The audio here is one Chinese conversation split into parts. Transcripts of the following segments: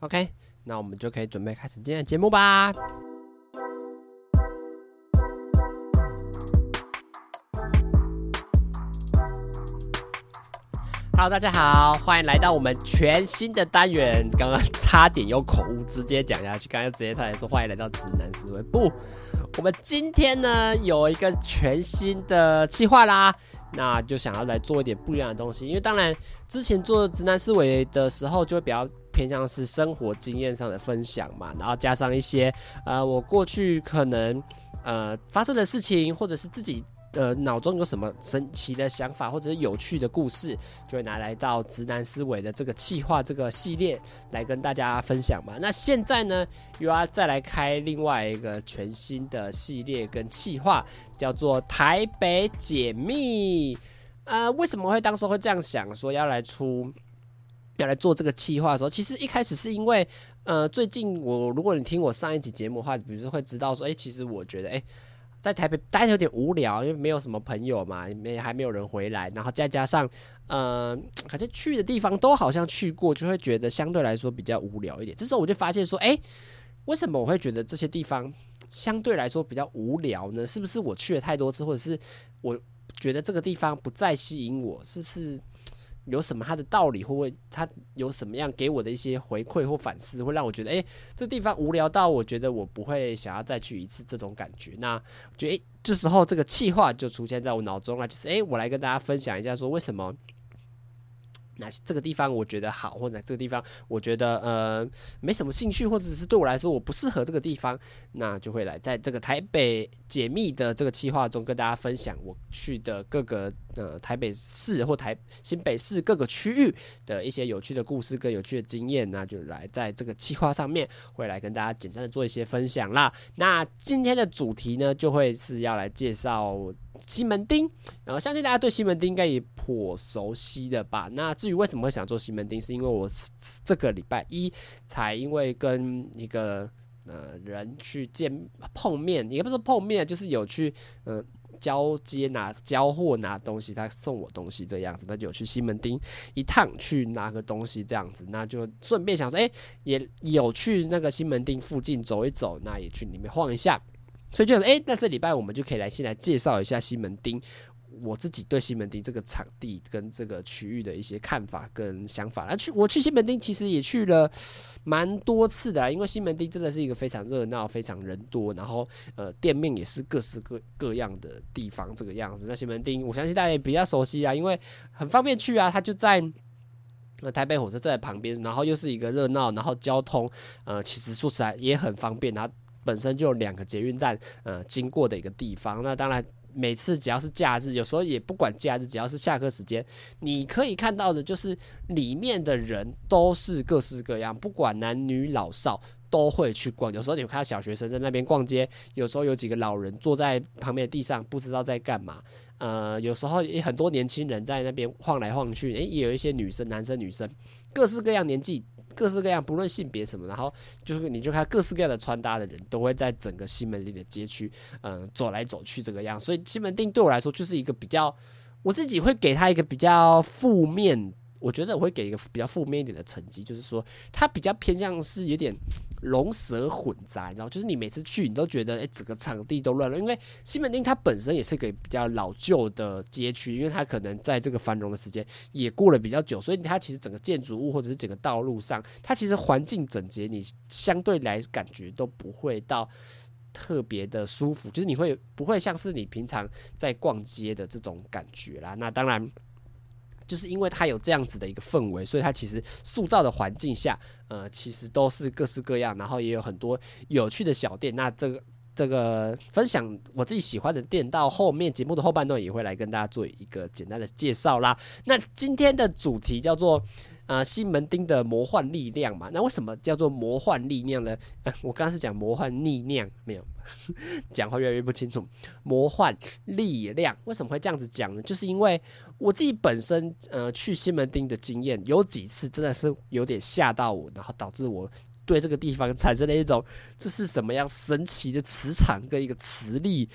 OK，那我们就可以准备开始今天的节目吧。Hello，大家好，欢迎来到我们全新的单元。刚刚差点有口误，直接讲下去，刚刚直接差点说欢迎来到直男思维。不，我们今天呢有一个全新的计划啦，那就想要来做一点不一样的东西。因为当然之前做直男思维的时候，就会比较偏向是生活经验上的分享嘛，然后加上一些呃我过去可能呃发生的事情，或者是自己。呃，脑中有什么神奇的想法或者是有趣的故事，就会拿来到直男思维的这个气化这个系列来跟大家分享嘛。那现在呢，又要再来开另外一个全新的系列跟气化，叫做台北解密。呃，为什么会当时会这样想，说要来出要来做这个企划的时候，其实一开始是因为，呃，最近我如果你听我上一集节目的话，比如说会知道说，哎，其实我觉得，哎。在台北待着有点无聊，因为没有什么朋友嘛，没还没有人回来，然后再加上，呃，感觉去的地方都好像去过，就会觉得相对来说比较无聊一点。这时候我就发现说，哎，为什么我会觉得这些地方相对来说比较无聊呢？是不是我去了太多次，或者是我觉得这个地方不再吸引我？是不是？有什么他的道理，或会他有什么样给我的一些回馈或反思，会让我觉得，诶，这地方无聊到我觉得我不会想要再去一次这种感觉。那觉得，诶，这时候这个气话就出现在我脑中了，就是，诶，我来跟大家分享一下，说为什么。那这个地方我觉得好，或者这个地方我觉得呃没什么兴趣，或者是对我来说我不适合这个地方，那就会来在这个台北解密的这个计划中跟大家分享我去的各个呃台北市或台新北市各个区域的一些有趣的故事跟有趣的经验，那就来在这个计划上面会来跟大家简单的做一些分享啦。那今天的主题呢，就会是要来介绍。西门町，然后相信大家对西门町应该也颇熟悉的吧？那至于为什么会想做西门町，是因为我这个礼拜一才因为跟一个呃人去见碰面，也不是碰面，就是有去呃交接拿交货拿东西，他送我东西这样子，那就有去西门町一趟去拿个东西这样子，那就顺便想说，哎，也有去那个西门町附近走一走，那也去里面晃一下。所以就哎，那这礼拜我们就可以来先来介绍一下西门町，我自己对西门町这个场地跟这个区域的一些看法跟想法。那去我去西门町其实也去了蛮多次的，因为西门町真的是一个非常热闹、非常人多，然后呃店面也是各式各各样的地方这个样子。那西门町我相信大家也比较熟悉啊，因为很方便去啊，它就在呃台北火车站旁边，然后又是一个热闹，然后交通呃其实说起来也很方便，然后。本身就有两个捷运站，呃，经过的一个地方。那当然，每次只要是假日，有时候也不管假日，只要是下课时间，你可以看到的就是里面的人都是各式各样，不管男女老少都会去逛。有时候你会看到小学生在那边逛街，有时候有几个老人坐在旁边的地上，不知道在干嘛。呃，有时候也很多年轻人在那边晃来晃去，诶，也有一些女生、男生、女生，各式各样年纪。各式各样，不论性别什么，然后就是你就看各式各样的穿搭的人，都会在整个西门町的街区，嗯、走来走去这个样。所以西门町对我来说就是一个比较，我自己会给他一个比较负面，我觉得我会给一个比较负面一点的成绩，就是说他比较偏向是有点。龙蛇混杂，你知道，就是你每次去，你都觉得，诶，整个场地都乱了。因为西门町它本身也是个比较老旧的街区，因为它可能在这个繁荣的时间也过了比较久，所以它其实整个建筑物或者是整个道路上，它其实环境整洁，你相对来感觉都不会到特别的舒服，就是你会不会像是你平常在逛街的这种感觉啦？那当然。就是因为它有这样子的一个氛围，所以它其实塑造的环境下，呃，其实都是各式各样，然后也有很多有趣的小店。那这个这个分享我自己喜欢的店，到后面节目的后半段也会来跟大家做一个简单的介绍啦。那今天的主题叫做。呃，西门町的魔幻力量嘛，那为什么叫做魔幻力量呢？呃，我刚刚是讲魔幻力量，没有，讲话越来越不清楚。魔幻力量为什么会这样子讲呢？就是因为我自己本身呃去西门町的经验有几次真的是有点吓到我，然后导致我对这个地方产生了一种这是什么样神奇的磁场跟一个磁力。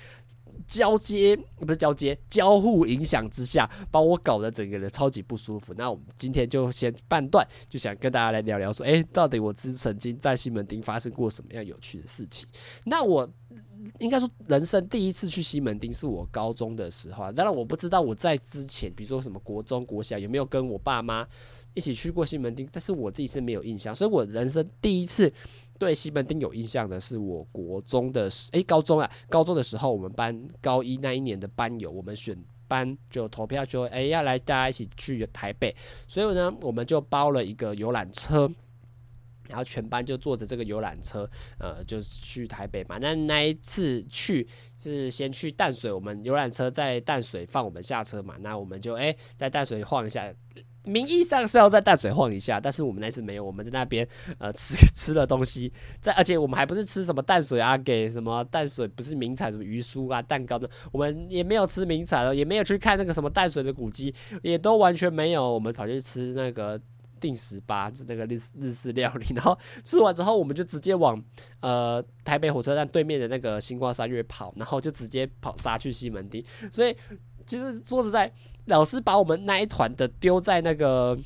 交接不是交接，交互影响之下，把我搞得整个人超级不舒服。那我们今天就先半段，就想跟大家来聊聊，说，诶、到底我之曾经在西门町发生过什么样有趣的事情？那我应该说，人生第一次去西门町是我高中的时候。当然，我不知道我在之前，比如说什么国中、国小，有没有跟我爸妈一起去过西门町，但是我自己是没有印象。所以我人生第一次。对西门町有印象的是我国中的时，诶，高中啊，高中的时候，我们班高一那一年的班友，我们选班就投票说，诶，要来大家一起去台北，所以呢，我们就包了一个游览车，然后全班就坐着这个游览车，呃，就是去台北嘛。那那一次去是先去淡水，我们游览车在淡水放我们下车嘛，那我们就诶，在淡水晃一下。名义上是要在淡水晃一下，但是我们那次没有，我们在那边呃吃吃了东西，在而且我们还不是吃什么淡水啊，给什么淡水不是名产什么鱼酥啊蛋糕的，我们也没有吃名产了，也没有去看那个什么淡水的古迹，也都完全没有，我们跑去吃那个定食吧，就那个日日式料理，然后吃完之后我们就直接往呃台北火车站对面的那个新光三月跑，然后就直接跑杀去西门町，所以。其实说实在，老师把我们那一团的丢在那个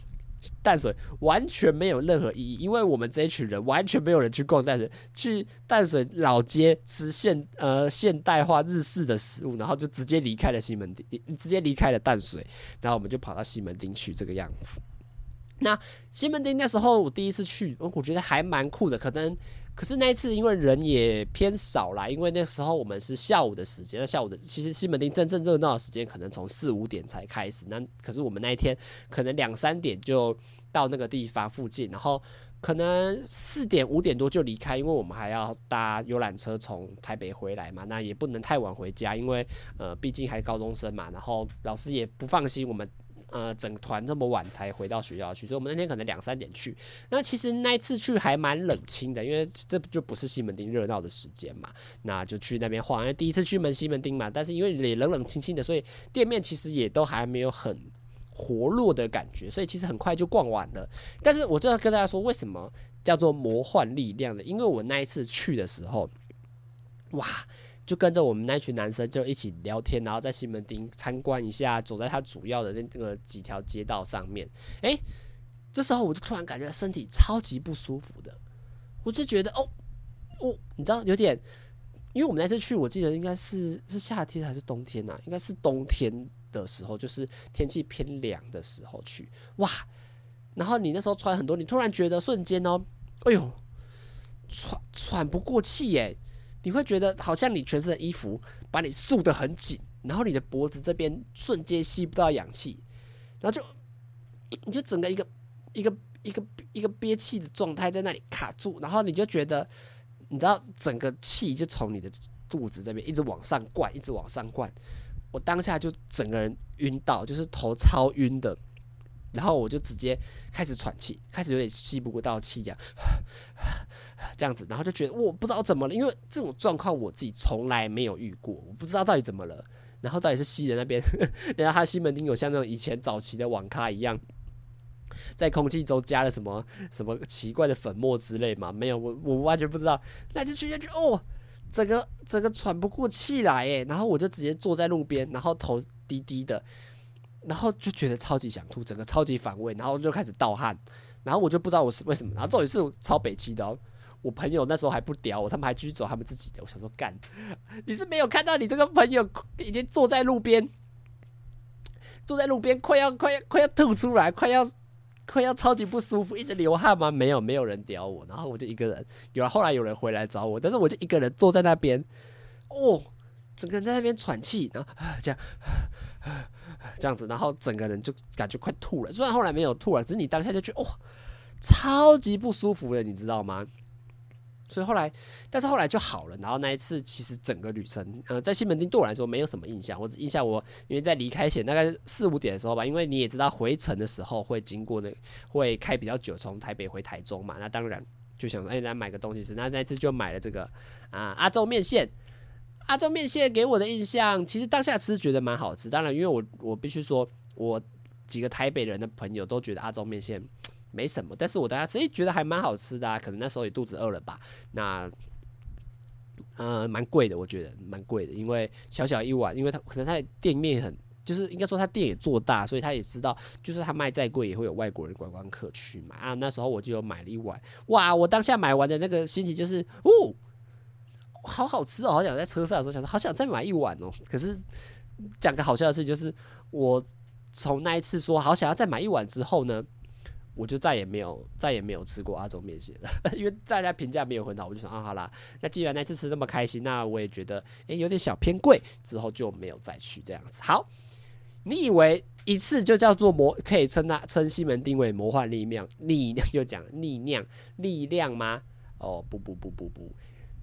淡水，完全没有任何意义，因为我们这一群人完全没有人去逛淡水，去淡水老街吃现呃现代化日式的食物，然后就直接离开了西门町，直接离开了淡水，然后我们就跑到西门町去这个样子。那西门町那时候我第一次去，我觉得还蛮酷的，可能。可是那一次，因为人也偏少啦，因为那时候我们是下午的时间，那下午的其实西门町真正热闹的时间可能从四五点才开始。那可是我们那一天可能两三点就到那个地方附近，然后可能四点五点多就离开，因为我们还要搭游览车从台北回来嘛。那也不能太晚回家，因为呃毕竟还是高中生嘛，然后老师也不放心我们。呃，整团这么晚才回到学校去，所以我们那天可能两三点去。那其实那一次去还蛮冷清的，因为这就不是西门町热闹的时间嘛。那就去那边晃，因为第一次去门西门町嘛。但是因为也冷冷清清的，所以店面其实也都还没有很活络的感觉，所以其实很快就逛完了。但是我就要跟大家说，为什么叫做魔幻力量呢？因为我那一次去的时候，哇！就跟着我们那群男生就一起聊天，然后在西门町参观一下，走在他主要的那个几条街道上面。诶，这时候我就突然感觉身体超级不舒服的，我就觉得哦，哦，你知道有点，因为我们那次去，我记得应该是是夏天还是冬天呐？应该是冬天的时候，就是天气偏凉的时候去。哇，然后你那时候穿很多，你突然觉得瞬间哦，哎呦，喘喘不过气耶。你会觉得好像你全身的衣服把你束得很紧，然后你的脖子这边瞬间吸不到氧气，然后就你就整个一个一个一个一个憋气的状态在那里卡住，然后你就觉得你知道整个气就从你的肚子这边一直往上灌，一直往上灌，我当下就整个人晕倒，就是头超晕的。然后我就直接开始喘气，开始有点吸不过到气，这样，这样子，然后就觉得我不知道怎么了，因为这种状况我自己从来没有遇过，我不知道到底怎么了。然后到底是西人那边，然后他西门町有像那种以前早期的网咖一样，在空气中加了什么什么奇怪的粉末之类吗？没有，我我完全不知道。那就去下去哦，整个整个喘不过气来诶，然后我就直接坐在路边，然后头低低的。然后就觉得超级想吐，整个超级反胃，然后就开始盗汗，然后我就不知道我是为什么，然后重点是超北气的哦，我朋友那时候还不屌我，他们还继续走他们自己的，我想说干，你是没有看到你这个朋友 已经坐在路边，坐在路边快要快要快要吐出来，快要快要超级不舒服，一直流汗吗？没有，没有人屌我，然后我就一个人，有后来有人回来找我，但是我就一个人坐在那边，哦，整个人在那边喘气，然后这样。这样子，然后整个人就感觉快吐了。虽然后来没有吐了，只是你当下就觉得哇，超级不舒服的，你知道吗？所以后来，但是后来就好了。然后那一次，其实整个旅程，呃，在西门町对我来说没有什么印象。我只印象我因为在离开前大概四五点的时候吧，因为你也知道回程的时候会经过那会开比较久，从台北回台中嘛。那当然就想说，哎，来买个东西吃。那那次就买了这个啊阿众面线。阿众面线给我的印象，其实当下吃觉得蛮好吃。当然，因为我我必须说，我几个台北人的朋友都觉得阿众面线没什么，但是我当下吃，诶，觉得还蛮好吃的啊。可能那时候也肚子饿了吧。那呃，蛮贵的，我觉得蛮贵的，因为小小一碗，因为他可能他的店面很，就是应该说他店也做大，所以他也知道，就是他卖再贵也会有外国人观光客去买啊。那时候我就有买了一碗，哇！我当下买完的那个心情就是，哦，好好吃哦，好想在车上的时候想说，好想再买一碗哦。可是讲个好笑的事情就是，我从那一次说好想要再买一碗之后呢。我就再也没有再也没有吃过阿中面线了，因为大家评价没有很好，我就说啊，好啦，那既然那次吃那么开心，那我也觉得诶、有点小偏贵，之后就没有再去这样子。好，你以为一次就叫做魔可以称它称西门定位魔幻力量力量又讲力量力量吗？哦不不不不不，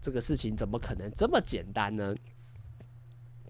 这个事情怎么可能这么简单呢？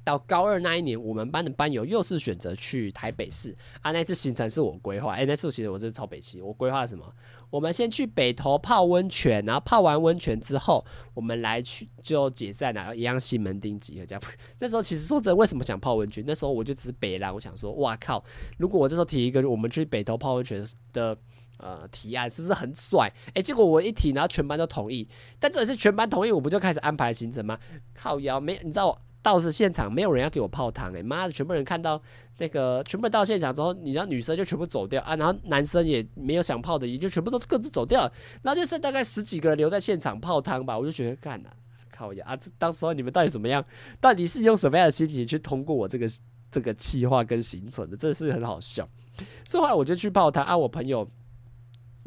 到高二那一年，我们班的班友又是选择去台北市啊。那次行程是我规划，哎，那次其实我是超北七。我规划什么？我们先去北投泡温泉，然后泡完温泉之后，我们来去就解散了，一样西门町集合。这样，那时候其实说真的，为什么想泡温泉？那时候我就只是北啦，我想说，哇靠！如果我这时候提一个我们去北投泡温泉的呃提案，是不是很帅？哎，结果我一提，然后全班都同意。但这也是全班同意，我不就开始安排行程吗？靠腰没，你知道我。到是现场没有人要给我泡汤诶，妈的，全部人看到那个全部到现场之后，你知道女生就全部走掉啊，然后男生也没有想泡的，也就全部都各自走掉，然后就剩大概十几个人留在现场泡汤吧。我就觉得干了，靠呀啊！这当时候你们到底怎么样？到底是用什么样的心情去通过我这个这个计划跟行程的？真的是很好笑。所以后来我就去泡汤啊，我朋友。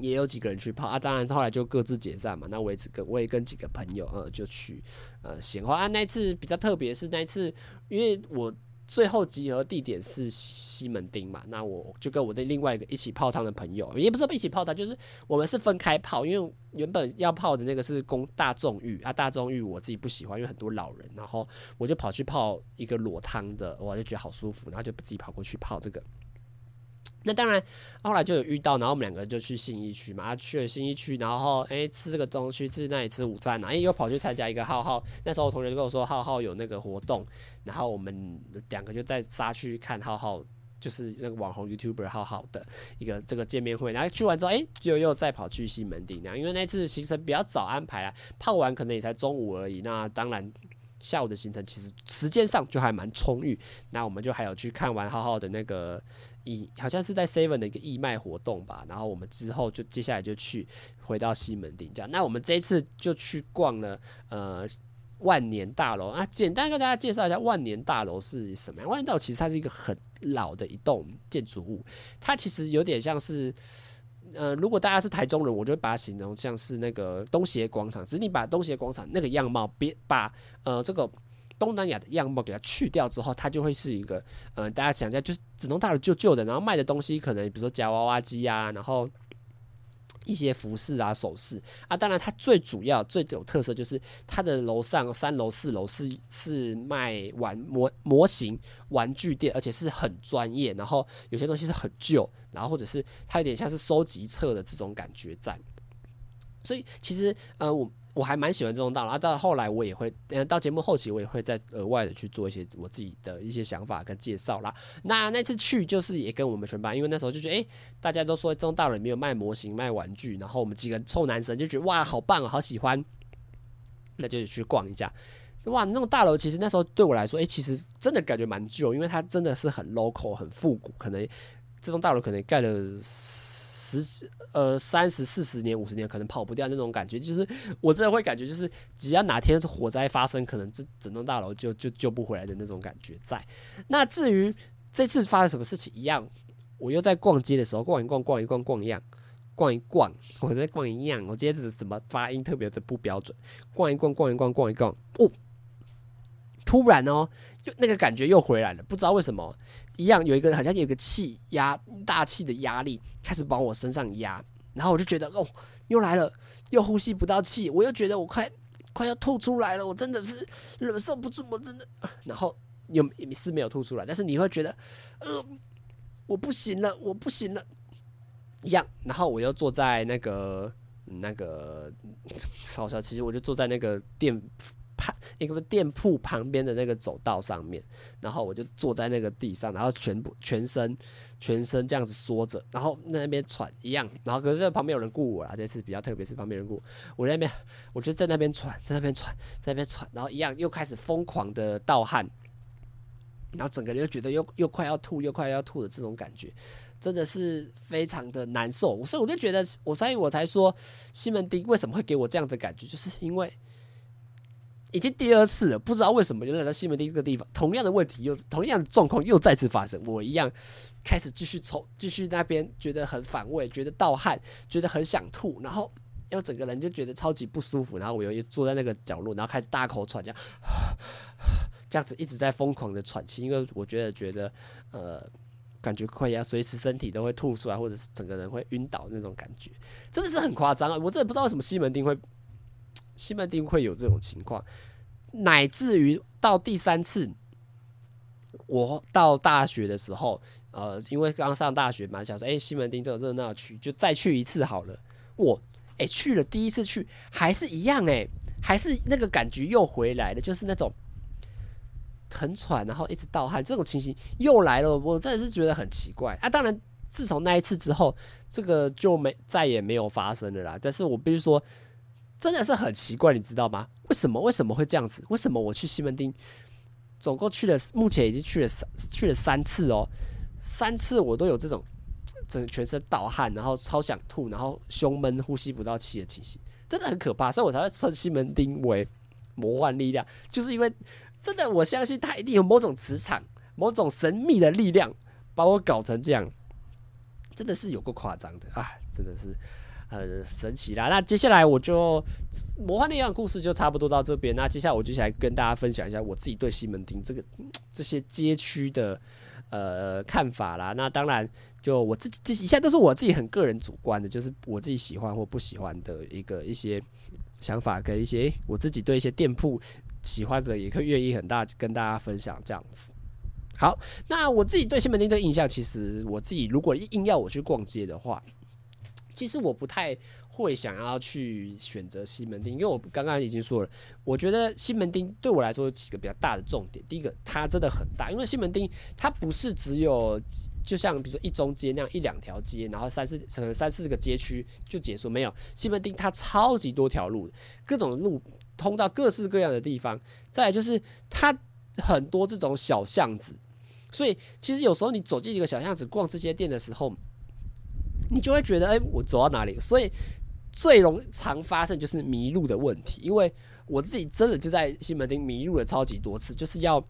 也有几个人去泡啊，当然后来就各自解散嘛。那我也只跟我也跟几个朋友呃就去呃闲话啊。那一次比较特别是那一次，因为我最后集合地点是西门町嘛，那我就跟我的另外一个一起泡汤的朋友，也不是一起泡汤，就是我们是分开泡，因为原本要泡的那个是公大众浴啊，大众浴我自己不喜欢，因为很多老人，然后我就跑去泡一个裸汤的，我就觉得好舒服，然后就自己跑过去泡这个。那当然，后来就有遇到，然后我们两个就去信义区嘛，去了信义区，然后哎、吃这个东西，吃那里吃午餐，哎、欸、又跑去参加一个浩浩，那时候我同学就跟我说浩浩有那个活动，然后我们两个就再杀去看浩浩，就是那个网红 YouTuber 浩浩的一个这个见面会，然后去完之后，哎、就又再跑去西门町，那因为那次行程比较早安排啊，泡完可能也才中午而已，那当然下午的行程其实时间上就还蛮充裕，那我们就还有去看完浩浩的那个。以好像是在 Seven 的一个义卖活动吧，然后我们之后就接下来就去回到西门町这样。那我们这一次就去逛了呃万年大楼啊，简单跟大家介绍一下万年大楼是什么样。万年大楼其实它是一个很老的一栋建筑物，它其实有点像是呃，如果大家是台中人，我就会把它形容像是那个东协广场，只是你把东协广场那个样貌别把呃这个。东南亚的样貌给它去掉之后，它就会是一个，嗯、大家想一下，就是只能大楼旧旧的，然后卖的东西可能比如说夹娃娃机啊，然后一些服饰啊、首饰啊。当然，它最主要、最有特色就是它的楼上三楼、四楼是是卖玩模模型玩具店，而且是很专业。然后有些东西是很旧，然后或者是它有点像是收集册的这种感觉在。所以其实，呃，我。我还蛮喜欢这种大楼啊，到后来我也会，嗯，到节目后期我也会再额外的去做一些我自己的一些想法跟介绍啦。那那次去就是也跟我们全班，因为那时候就觉得，诶、欸，大家都说这种大楼里面有卖模型、卖玩具，然后我们几个臭男生就觉得哇，好棒啊，好喜欢，那就去逛一下。哇，那种大楼其实那时候对我来说，诶、欸，其实真的感觉蛮旧，因为它真的是很 local、很复古，可能这栋大楼可能盖了。十呃三十四十年五十年可能跑不掉那种感觉，就是我真的会感觉，就是只要哪天是火灾发生，可能这整栋大楼就就救不回来的那种感觉在。那至于这次发生什么事情一样，我又在逛街的时候逛一逛逛一逛逛一样逛一逛，我在逛一样，我今天是怎么发音特别的不标准？逛一逛逛一逛逛一逛，哦，突然哦，又那个感觉又回来了，不知道为什么。一样有一个好像有个气压大气的压力开始往我身上压，然后我就觉得哦，又来了，又呼吸不到气，我又觉得我快快要吐出来了，我真的是忍受不住，我真的，然后又是没有吐出来，但是你会觉得呃，我不行了，我不行了，一样，然后我又坐在那个那个，好笑，其实我就坐在那个电一个店铺旁边的那个走道上面，然后我就坐在那个地上，然后全部全身全身这样子缩着，然后在那边喘一样，然后可是旁边有人顾我啦，这次比较特别是旁边人顾我，我在那边我就在那边喘，在那边喘，在那边喘，然后一样又开始疯狂的盗汗，然后整个人又觉得又又快要吐又快要吐的这种感觉。真的是非常的难受，所以我就觉得，我所以我才说西门町为什么会给我这样的感觉，就是因为已经第二次了，不知道为什么原来到西门町这个地方，同样的问题又同样的状况又再次发生，我一样开始继续抽，继续那边觉得很反胃，觉得盗汗，觉得很想吐，然后又整个人就觉得超级不舒服，然后我又坐在那个角落，然后开始大口喘，这样这样子一直在疯狂的喘气，因为我觉得觉得呃。感觉快要随时身体都会吐出来，或者是整个人会晕倒那种感觉，真的是很夸张啊！我真的不知道为什么西门町会西门町会有这种情况，乃至于到第三次，我到大学的时候，呃，因为刚上大学嘛，想说，哎、西门町这种热闹区，就再去一次好了。我，哎、去了第一次去还是一样、欸，哎，还是那个感觉又回来了，就是那种。很喘，然后一直盗汗，这种情形又来了，我真的是觉得很奇怪啊！当然，自从那一次之后，这个就没再也没有发生了啦。但是我必须说，真的是很奇怪，你知道吗？为什么为什么会这样子？为什么我去西门町，总共去了，目前已经去了三去了三次哦，三次我都有这种整全身盗汗，然后超想吐，然后胸闷、呼吸不到气的情形，真的很可怕。所以我才会称西门町为魔幻力量，就是因为。真的，我相信他一定有某种磁场、某种神秘的力量，把我搞成这样，真的是有够夸张的啊！真的是很神奇啦。那接下来我就魔幻力量故事就差不多到这边。那接下来我就想跟大家分享一下我自己对西门町这个这些街区的呃看法啦。那当然，就我自己这以下都是我自己很个人主观的，就是我自己喜欢或不喜欢的一个一些想法跟一些我自己对一些店铺。喜欢的也可以愿意很大跟大家分享这样子。好，那我自己对西门町这个印象，其实我自己如果硬要我去逛街的话，其实我不太会想要去选择西门町，因为我刚刚已经说了，我觉得西门町对我来说有几个比较大的重点。第一个，它真的很大，因为西门町它不是只有就像比如说一中街那样一两条街，然后三四可能三四个街区就结束，没有，西门町它超级多条路，各种路。通到各式各样的地方，再就是它很多这种小巷子，所以其实有时候你走进一个小巷子逛这些店的时候，你就会觉得，哎，我走到哪里？所以最容常发生就是迷路的问题，因为我自己真的就在西门町迷路了超级多次，就是要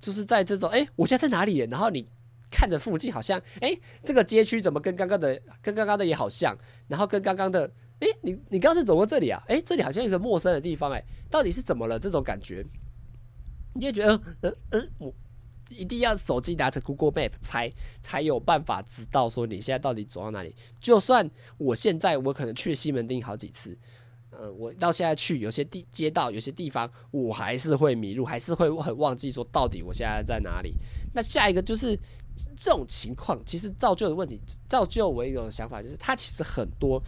就是在这种，哎，我现在在哪里？然后你看着附近好像，哎，这个街区怎么跟刚刚的跟刚刚的也好像，然后跟刚刚的。哎，你你刚是走过这里啊？哎，这里好像一个陌生的地方，哎，到底是怎么了？这种感觉，你就觉得，嗯嗯，我一定要手机拿着 Google Map 才才有办法知道说你现在到底走到哪里。就算我现在我可能去西门町好几次，呃，我到现在去有些地街道有些地方我还是会迷路，还是会很忘记说到底我现在在哪里。那下一个就是这种情况，其实造就的问题，造就我一种想法，就是它其实很多。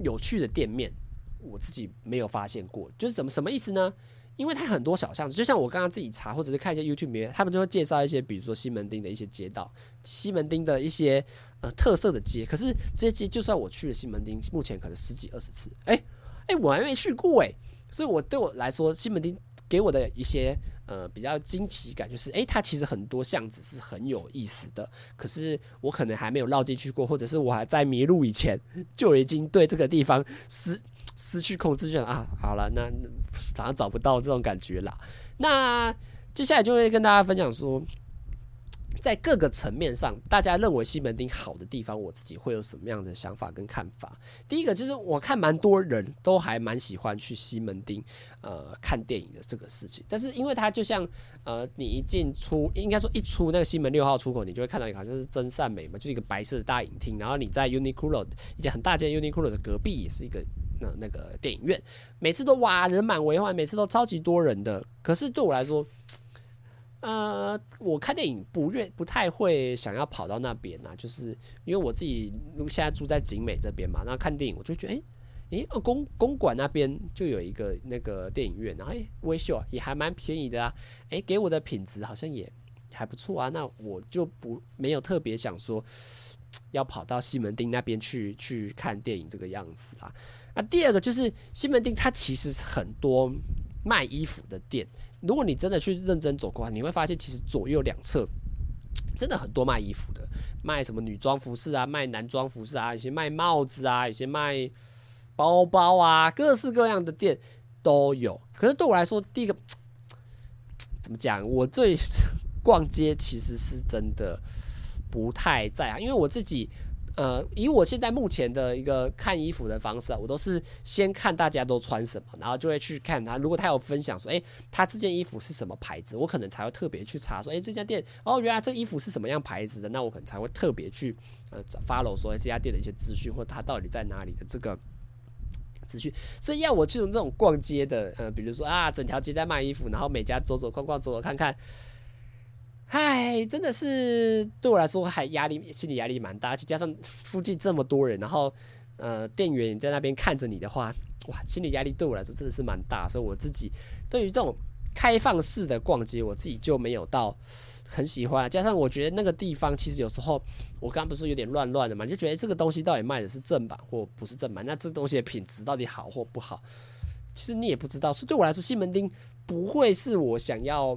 有趣的店面，我自己没有发现过，就是怎么什么意思呢？因为它很多小巷子，就像我刚刚自己查或者是看一些 YouTube 里面，他们就会介绍一些，比如说西门町的一些街道，西门町的一些呃特色的街。可是这些街，就算我去了西门町，目前可能十几二十次，哎、欸、哎、我还没去过哎、所以我对我来说，西门町给我的一些。呃，比较惊奇感就是，诶、它其实很多巷子是很有意思的，可是我可能还没有绕进去过，或者是我还在迷路以前就已经对这个地方失失去控制，就啊，好了，那早上找不到这种感觉了。那接下来就会跟大家分享说。在各个层面上，大家认为西门町好的地方，我自己会有什么样的想法跟看法？第一个就是，我看蛮多人都还蛮喜欢去西门町，呃，看电影的这个事情。但是，因为它就像，呃，你一进出，应该说一出那个西门六号出口，你就会看到一个好像是真善美嘛，就是一个白色的大影厅。然后你在 Uniqlo 一间很大间 Uniqlo 的隔壁，也是一个那那个电影院，每次都哇人满为患，每次都超级多人的。可是对我来说，呃，我看电影不愿不太会想要跑到那边呐，就是因为我自己现在住在景美这边嘛，那看电影我就觉得，哎、欸，诶、欸，公公馆那边就有一个那个电影院，然后诶，威秀，也还蛮便宜的啊，诶、给我的品质好像也还不错啊，那我就不没有特别想说要跑到西门町那边去去看电影这个样子啊。那第二个就是西门町，它其实是很多卖衣服的店，如果你真的去认真走过，你会发现其实左右两侧。真的很多卖衣服的，卖什么女装服饰啊，卖男装服饰啊，有些卖帽子啊，有些卖包包啊，各式各样的店都有。可是对我来说，第一个怎么讲？我最逛街其实是真的不太在行，因为我自己。呃，以我现在目前的一个看衣服的方式啊，我都是先看大家都穿什么，然后就会去看他。如果他有分享说，诶，他这件衣服是什么牌子，我可能才会特别去查说，诶，这家店哦，原来这衣服是什么样牌子的，那我可能才会特别去呃 follow 说这家店的一些资讯，或他到底在哪里的这个资讯。所以要我去从这种逛街的，呃，比如说啊，整条街在卖衣服，然后每家走走逛逛，走走看看。唉，真的是对我来说还压力，心理压力蛮大，而且加上附近这么多人，然后呃，店员在那边看着你的话，哇，心理压力对我来说真的是蛮大。所以我自己对于这种开放式的逛街，我自己就没有到很喜欢。加上我觉得那个地方其实有时候我刚刚不是有点乱乱的嘛，就觉得这个东西到底卖的是正版或不是正版，那这东西的品质到底好或不好，其实你也不知道。所以对我来说，西门町不会是我想要。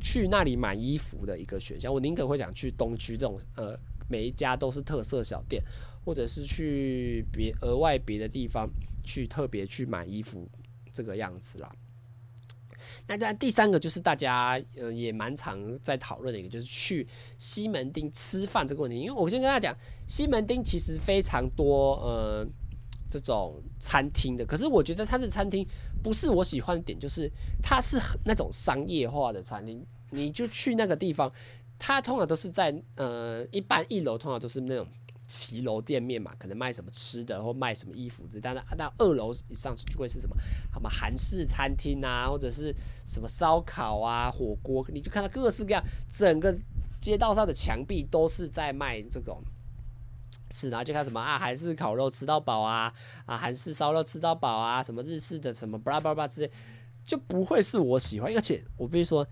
去那里买衣服的一个选项，我宁可会想去东区这种呃，每一家都是特色小店，或者是去别额外别的地方去特别去买衣服这个样子啦。那在第三个就是大家呃也蛮常在讨论的一个，就是去西门町吃饭这个问题。因为我先跟大家讲，西门町其实非常多呃。这种餐厅的，可是我觉得它的餐厅不是我喜欢的点，就是它是那种商业化的餐厅。你就去那个地方，它通常都是在呃，一般一楼通常都是那种骑楼店面嘛，可能卖什么吃的或卖什么衣服之类。但是到二楼以上就会是什么什么韩式餐厅啊，或者是什么烧烤啊、火锅，你就看到各式各样，整个街道上的墙壁都是在卖这种。吃，然后就看什么啊，韩式烤肉吃到饱啊，啊，韩式烧肉吃到饱啊，什么日式的什么巴拉巴拉之类，就不会是我喜欢。而且我必须说，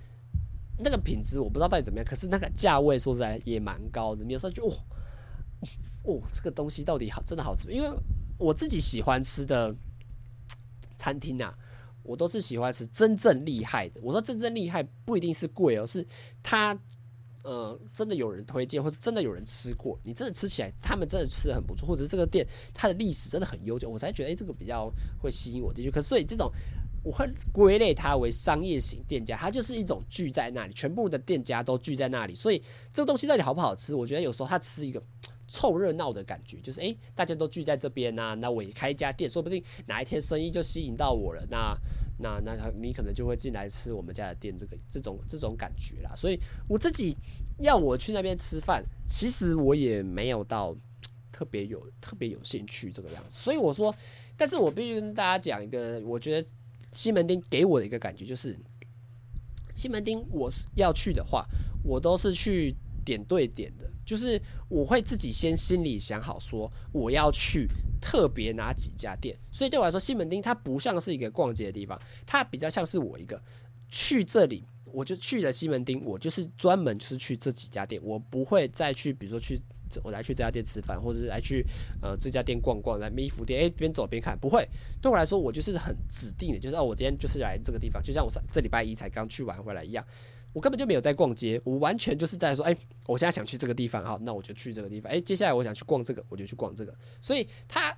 那个品质我不知道到底怎么样，可是那个价位说实在也蛮高的。你有时候就哦，哦，这个东西到底好真的好吃？因为我自己喜欢吃的餐厅啊，我都是喜欢吃真正厉害的。我说真正厉害不一定是贵哦，是它。呃，真的有人推荐，或者真的有人吃过，你真的吃起来，他们真的吃的很不错，或者是这个店它的历史真的很悠久，我才觉得，哎，这个比较会吸引我进去。可是所以这种，我会归类它为商业型店家，它就是一种聚在那里，全部的店家都聚在那里，所以这个东西到底好不好吃，我觉得有时候它只是一个凑热闹的感觉，就是哎，大家都聚在这边呐，那我也开一家店，说不定哪一天生意就吸引到我了，那。那那他你可能就会进来吃我们家的店，这个这种这种感觉啦。所以我自己要我去那边吃饭，其实我也没有到特别有特别有兴趣这个样子。所以我说，但是我必须跟大家讲一个，我觉得西门町给我的一个感觉就是，西门町我是要去的话，我都是去点对点的，就是我会自己先心里想好说我要去。特别哪几家店，所以对我来说，西门町它不像是一个逛街的地方，它比较像是我一个去这里，我就去了西门町，我就是专门就是去这几家店，我不会再去，比如说去我来去这家店吃饭，或者是来去呃这家店逛逛，来衣服店，诶边走边看，不会。对我来说，我就是很指定的，就是哦，我今天就是来这个地方，就像我上这礼拜一才刚去完回来一样。我根本就没有在逛街，我完全就是在说，哎，我现在想去这个地方，好，那我就去这个地方。哎，接下来我想去逛这个，我就去逛这个。所以他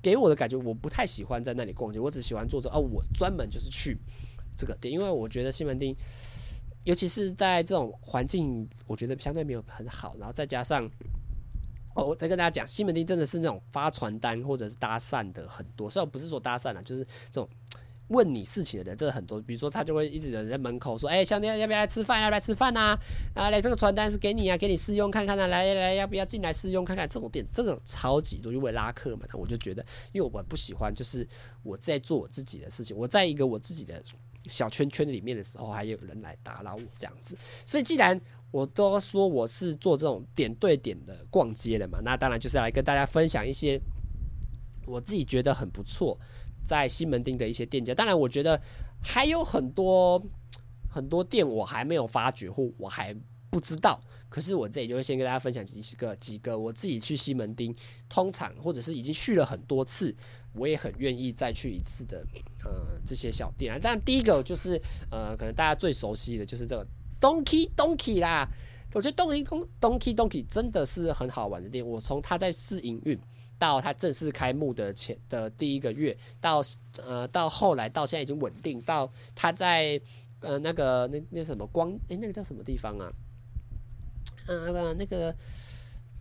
给我的感觉，我不太喜欢在那里逛街，我只喜欢做着，哦，我专门就是去这个店，因为我觉得西门町，尤其是在这种环境，我觉得相对没有很好。然后再加上，哦，我再跟大家讲，西门町真的是那种发传单或者是搭讪的很多，虽然不是说搭讪了，就是这种。问你事情的人真的很多，比如说他就会一直人在门口说：“哎、欸，兄弟，要不要来吃饭？要不要吃饭呐？啊，来这个传单是给你啊，给你试用看看啊，来来，要不要进来试用看看？这种店，这种超级多，因为拉客嘛。我就觉得，因为我不喜欢，就是我在做我自己的事情，我在一个我自己的小圈圈里面的时候，还有人来打扰我这样子。所以，既然我都说我是做这种点对点的逛街的嘛，那当然就是来跟大家分享一些。我自己觉得很不错，在西门町的一些店家。当然，我觉得还有很多很多店我还没有发掘或我还不知道。可是我这里就会先跟大家分享几个几个我自己去西门町，通常或者是已经去了很多次，我也很愿意再去一次的，呃，这些小店啊。但第一个就是呃，可能大家最熟悉的就是这个 Donkey Donkey 啦。我觉得 Donkey Donkey Donkey 真的是很好玩的店。我从它在试营运到他正式开幕的前的第一个月，到呃到后来到现在已经稳定，到他在呃那个那那什么光哎、那个叫什么地方啊？呃，那个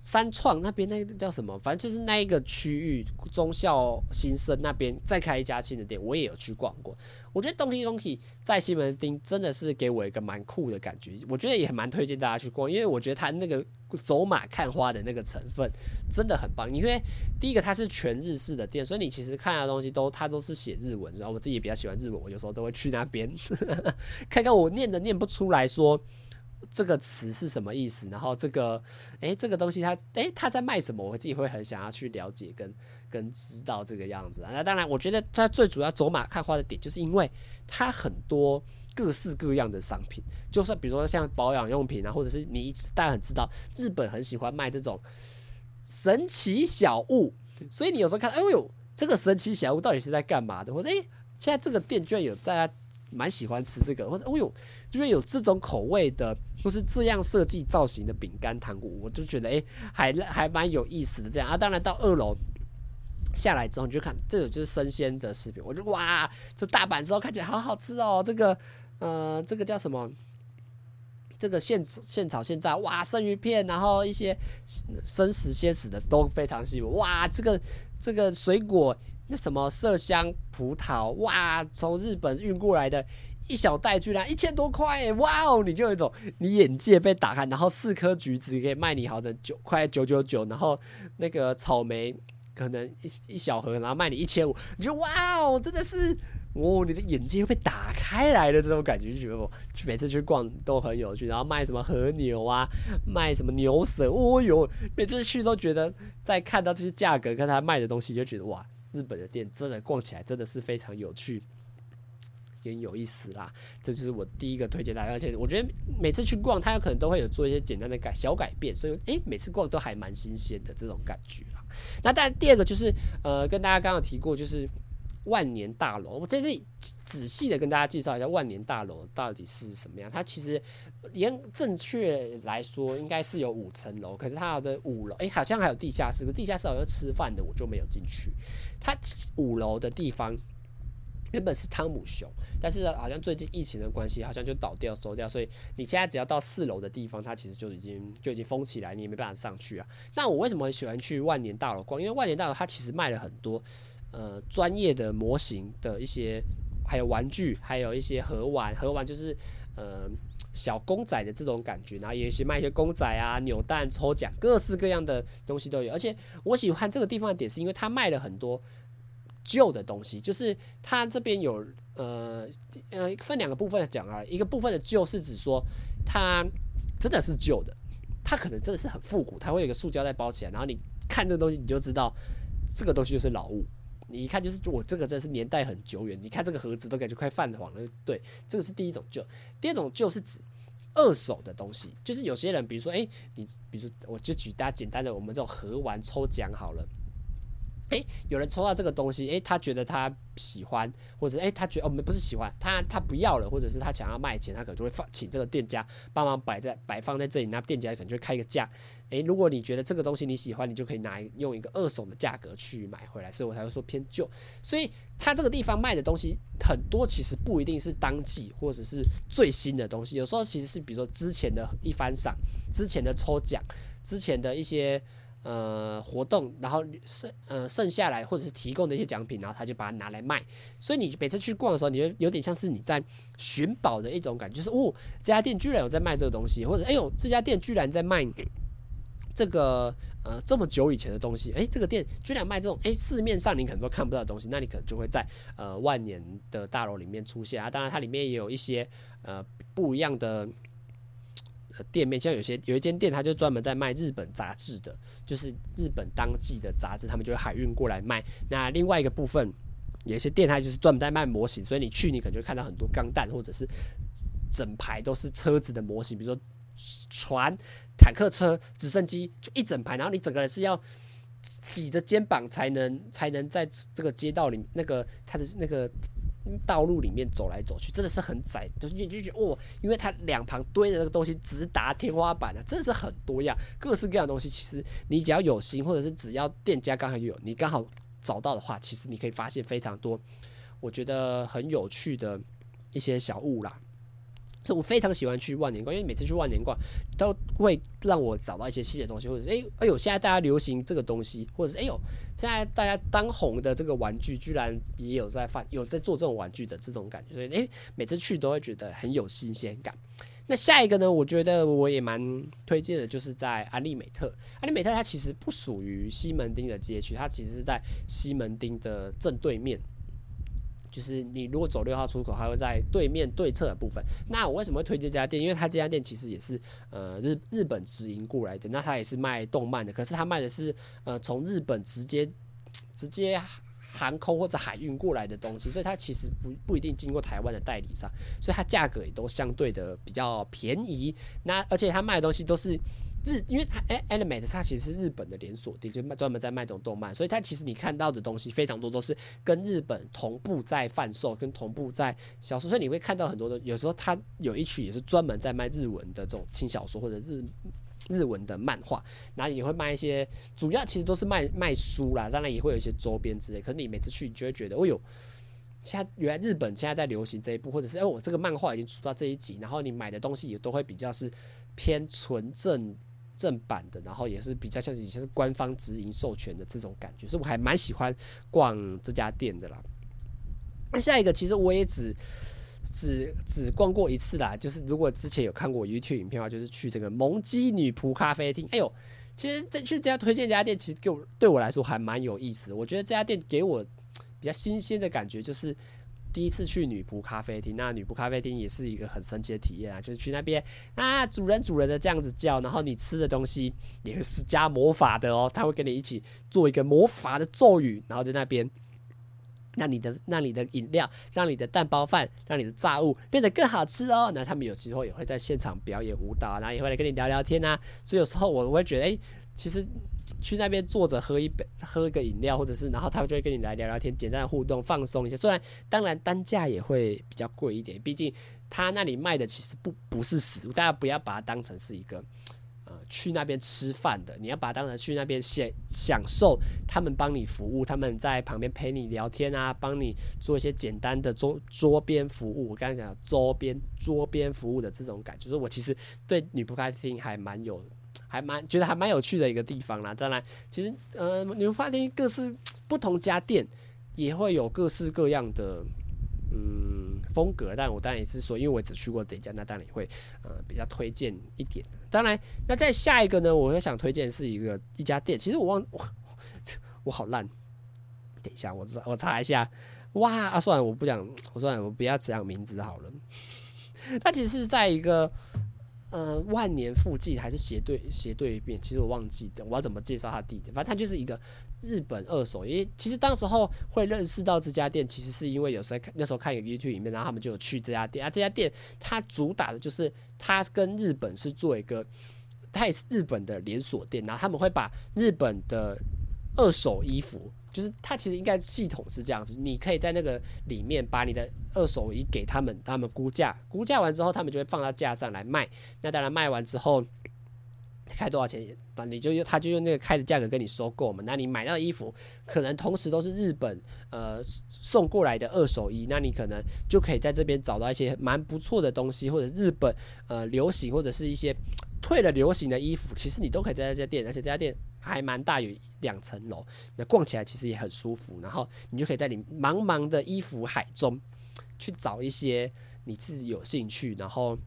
三创那边那个叫什么？反正就是那一个区域，中校新生那边再开一家新的店，我也有去逛过。我觉得 Donkey Donkey 在西门町真的是给我一个蛮酷的感觉，我觉得也蛮推荐大家去逛，因为我觉得它那个走马看花的那个成分真的很棒。因为第一个它是全日式的店，所以你其实看的东西都它都是写日文，然后我自己也比较喜欢日文，我有时候都会去那边 看看我念的念不出来说。这个词是什么意思？然后这个，诶，这个东西它，诶，它在卖什么？我自己会很想要去了解跟跟知道这个样子啊。那当然，我觉得它最主要走马看花的点，就是因为它很多各式各样的商品，就算比如说像保养用品啊，或者是你大家很知道，日本很喜欢卖这种神奇小物，所以你有时候看，哎呦，这个神奇小物到底是在干嘛的？或者诶，现在这个店居然有大家蛮喜欢吃这个，或者哎呦。就是有这种口味的，或是这样设计造型的饼干糖果，我就觉得哎、欸，还还蛮有意思的。这样啊，当然到二楼下来之后，你就看这个就是生鲜的食品，我就哇，这大阪之后看起来好好吃哦。这个呃，这个叫什么？这个现现炒现炸，哇，生鱼片，然后一些生食鲜食的都非常吸引我。哇，这个这个水果那什么麝香葡萄，哇，从日本运过来的。一小袋居然一千多块，哇哦！你就有一种你眼界被打开，然后四颗橘子可以卖你好的九块九九九，然后那个草莓可能一一小盒，然后卖你一千五，你就哇哦，真的是哦，你的眼界又被打开来的这种感觉，就觉得我每次去逛都很有趣，然后卖什么和牛啊，卖什么牛舌，哦哟，每次去都觉得在看到这些价格跟他卖的东西，就觉得哇，日本的店真的逛起来真的是非常有趣。很有意思啦，这就是我第一个推荐大家，而且我觉得每次去逛，它有可能都会有做一些简单的改小改变，所以诶，每次逛都还蛮新鲜的这种感觉啦。那但第二个就是呃，跟大家刚刚提过，就是万年大楼。我在这里仔细的跟大家介绍一下万年大楼到底是什么样。它其实严正确来说，应该是有五层楼，可是它的五楼诶，好像还有地下室，地下室好像吃饭的，我就没有进去。它五楼的地方。原本是汤姆熊，但是好像最近疫情的关系，好像就倒掉收掉，所以你现在只要到四楼的地方，它其实就已经就已经封起来，你也没办法上去啊。那我为什么很喜欢去万年大楼逛？因为万年大楼它其实卖了很多呃专业的模型的一些，还有玩具，还有一些盒玩，盒玩就是呃小公仔的这种感觉，然后也有一些卖一些公仔啊、扭蛋抽奖，各式各样的东西都有。而且我喜欢这个地方的点是因为它卖了很多。旧的东西，就是它这边有呃呃分两个部分讲啊，一个部分的旧是指说它真的是旧的，它可能真的是很复古，它会有一个塑胶袋包起来，然后你看这东西你就知道这个东西就是老物，你一看就是我这个真是年代很久远，你看这个盒子都感觉快泛黄了，对，这个是第一种旧。第二种旧是指二手的东西，就是有些人比如说哎，你比如说我就举大家简单的我们这种盒玩抽奖好了。诶，有人抽到这个东西，诶，他觉得他喜欢，或者诶，他觉得哦，没不是喜欢，他他不要了，或者是他想要卖钱，他可能就会放请这个店家帮忙摆在摆放在这里，那店家可能就会开一个价。诶，如果你觉得这个东西你喜欢，你就可以拿用一个二手的价格去买回来，所以我才会说偏旧。所以他这个地方卖的东西很多，其实不一定是当季或者是最新的东西，有时候其实是比如说之前的一番赏、之前的抽奖、之前的一些。呃，活动，然后剩呃剩下来或者是提供的一些奖品，然后他就把它拿来卖。所以你每次去逛的时候，你就有点像是你在寻宝的一种感觉，就是哦，这家店居然有在卖这个东西，或者哎呦，这家店居然在卖这个呃这么久以前的东西，哎，这个店居然卖这种哎市面上你可能都看不到的东西，那你可能就会在呃万年的大楼里面出现啊。当然，它里面也有一些呃不一样的。店面，像有些有一间店，它就专门在卖日本杂志的，就是日本当季的杂志，他们就会海运过来卖。那另外一个部分，有一些店，它就是专门在卖模型，所以你去，你可能就看到很多钢弹，或者是整排都是车子的模型，比如说船、坦克车、直升机，就一整排，然后你整个人是要挤着肩膀才能才能在这个街道里那个他的那个。道路里面走来走去，真的是很窄，就是你就觉得哦，因为它两旁堆的那个东西直达天花板啊，真的是很多样，各式各样的东西。其实你只要有心，或者是只要店家刚好有，你刚好找到的话，其实你可以发现非常多，我觉得很有趣的一些小物啦。我非常喜欢去万年逛，因为每次去万年逛都会让我找到一些新的东西，或者是哎哎呦，现在大家流行这个东西，或者是哎呦，现在大家当红的这个玩具，居然也有在贩，有在做这种玩具的这种感觉，所以哎，每次去都会觉得很有新鲜感。那下一个呢，我觉得我也蛮推荐的，就是在安利美特。安利美特它其实不属于西门町的街区，它其实是在西门町的正对面。就是你如果走六号出口，还会在对面对侧的部分。那我为什么会推荐这家店？因为它这家店其实也是呃日日本直营过来的。那它也是卖动漫的，可是它卖的是呃从日本直接直接航空或者海运过来的东西，所以它其实不不一定经过台湾的代理商，所以它价格也都相对的比较便宜。那而且它卖的东西都是。日，因为它哎，Animate 它其实是日本的连锁店，就卖专门在卖这种动漫，所以它其实你看到的东西非常多，都是跟日本同步在贩售，跟同步在销售，所以你会看到很多的，有时候它有一区也是专门在卖日文的这种轻小说或者日日文的漫画，然后也会卖一些，主要其实都是卖卖书啦，当然也会有一些周边之类。可是你每次去，你就会觉得，哦呦，现在原来日本现在在流行这一部，或者是哎，我这个漫画已经出到这一集，然后你买的东西也都会比较是偏纯正。正版的，然后也是比较像以前是官方直营授权的这种感觉，所以我还蛮喜欢逛这家店的啦。那下一个其实我也只只只逛过一次啦，就是如果之前有看过 YouTube 影片的话，就是去这个蒙鸡女仆咖啡厅。哎呦，其实这去这家推荐这家店，其实给我对我来说还蛮有意思。我觉得这家店给我比较新鲜的感觉就是。第一次去女仆咖啡厅，那女仆咖啡厅也是一个很神奇的体验啊，就是去那边啊，主人主人的这样子叫，然后你吃的东西也是加魔法的哦，他会跟你一起做一个魔法的咒语，然后在那边让你的让你的饮料，让你的蛋包饭，让你的炸物变得更好吃哦。那他们有机会也会在现场表演舞蹈，然后也会来跟你聊聊天啊。所以有时候我会觉得，哎，其实。去那边坐着喝一杯，喝一个饮料，或者是然后他们就会跟你来聊聊天，简单的互动，放松一下。虽然当然单价也会比较贵一点，毕竟他那里卖的其实不不是食物，大家不要把它当成是一个呃去那边吃饭的，你要把它当成去那边享享受他们帮你服务，他们在旁边陪你聊天啊，帮你做一些简单的桌桌边服务。我刚才讲的桌边桌边服务的这种感觉，就是我其实对女仆咖啡厅还蛮有。还蛮觉得还蛮有趣的一个地方啦。当然，其实呃，女仆咖啡厅各式不同家店也会有各式各样的嗯风格。但我当然也是说，因为我只去过这家，那当然也会呃比较推荐一点。当然，那在下一个呢，我会想推荐是一个一家店。其实我忘我 我好烂，等一下我查我查一下。哇啊，算了，我不讲，我算了，我不要讲名字好了。它其实是在一个。呃，万年附近还是斜对斜对面，其实我忘记的，我要怎么介绍它地点？反正它就是一个日本二手。因为其实当时候会认识到这家店，其实是因为有时候看那时候看一个 YouTube 里面，然后他们就有去这家店啊。这家店它主打的就是它跟日本是做一个，它也是日本的连锁店，然后他们会把日本的二手衣服。就是它其实应该系统是这样子，你可以在那个里面把你的二手衣给他们，他们估价，估价完之后，他们就会放到架上来卖。那当然卖完之后开多少钱，那你就用他就用那个开的价格跟你收购嘛。那你买到的衣服可能同时都是日本呃送过来的二手衣，那你可能就可以在这边找到一些蛮不错的东西，或者日本呃流行或者是一些退了流行的衣服，其实你都可以在这家店，而且这家店。还蛮大，有两层楼，那逛起来其实也很舒服。然后你就可以在你茫茫的衣服海中去找一些你自己有兴趣，然后